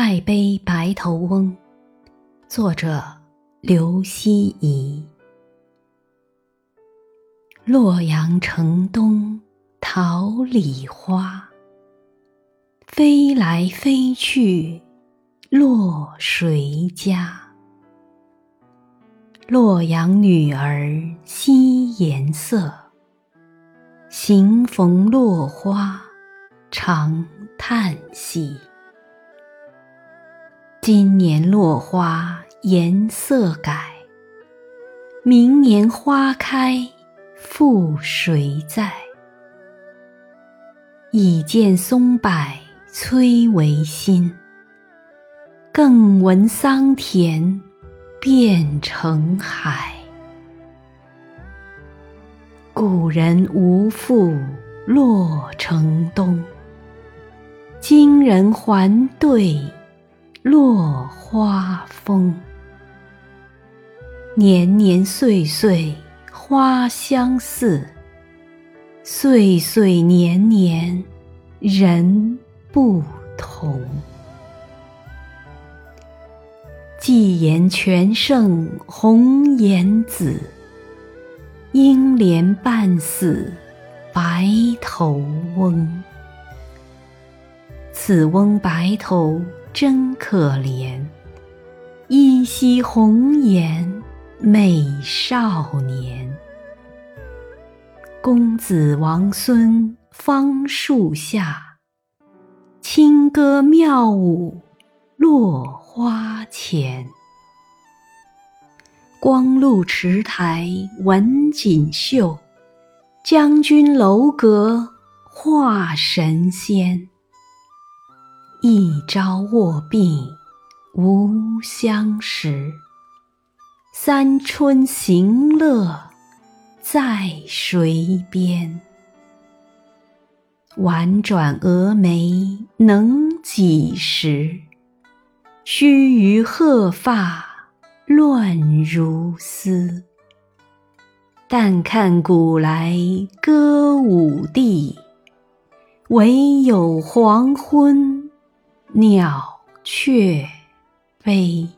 代悲白头翁，作者刘希夷。洛阳城东桃李花，飞来飞去落谁家？洛阳女儿惜颜色，行逢落花常叹息。今年落花颜色改，明年花开复谁在？已见松柏摧为新，更闻桑田变成海。故人无复洛城东，今人还对。落花风，年年岁岁花相似，岁岁年年人不同。寄言全胜红颜子，英莲半死白头翁。此翁白头。真可怜，依稀红颜美少年。公子王孙芳树下，清歌妙舞落花前。光禄池台文锦绣，将军楼阁画神仙。一朝卧病无相识，三春行乐在谁边？婉转蛾眉能几时？须臾鹤发乱如丝。但看古来歌舞地，唯有黄昏。鸟雀飞。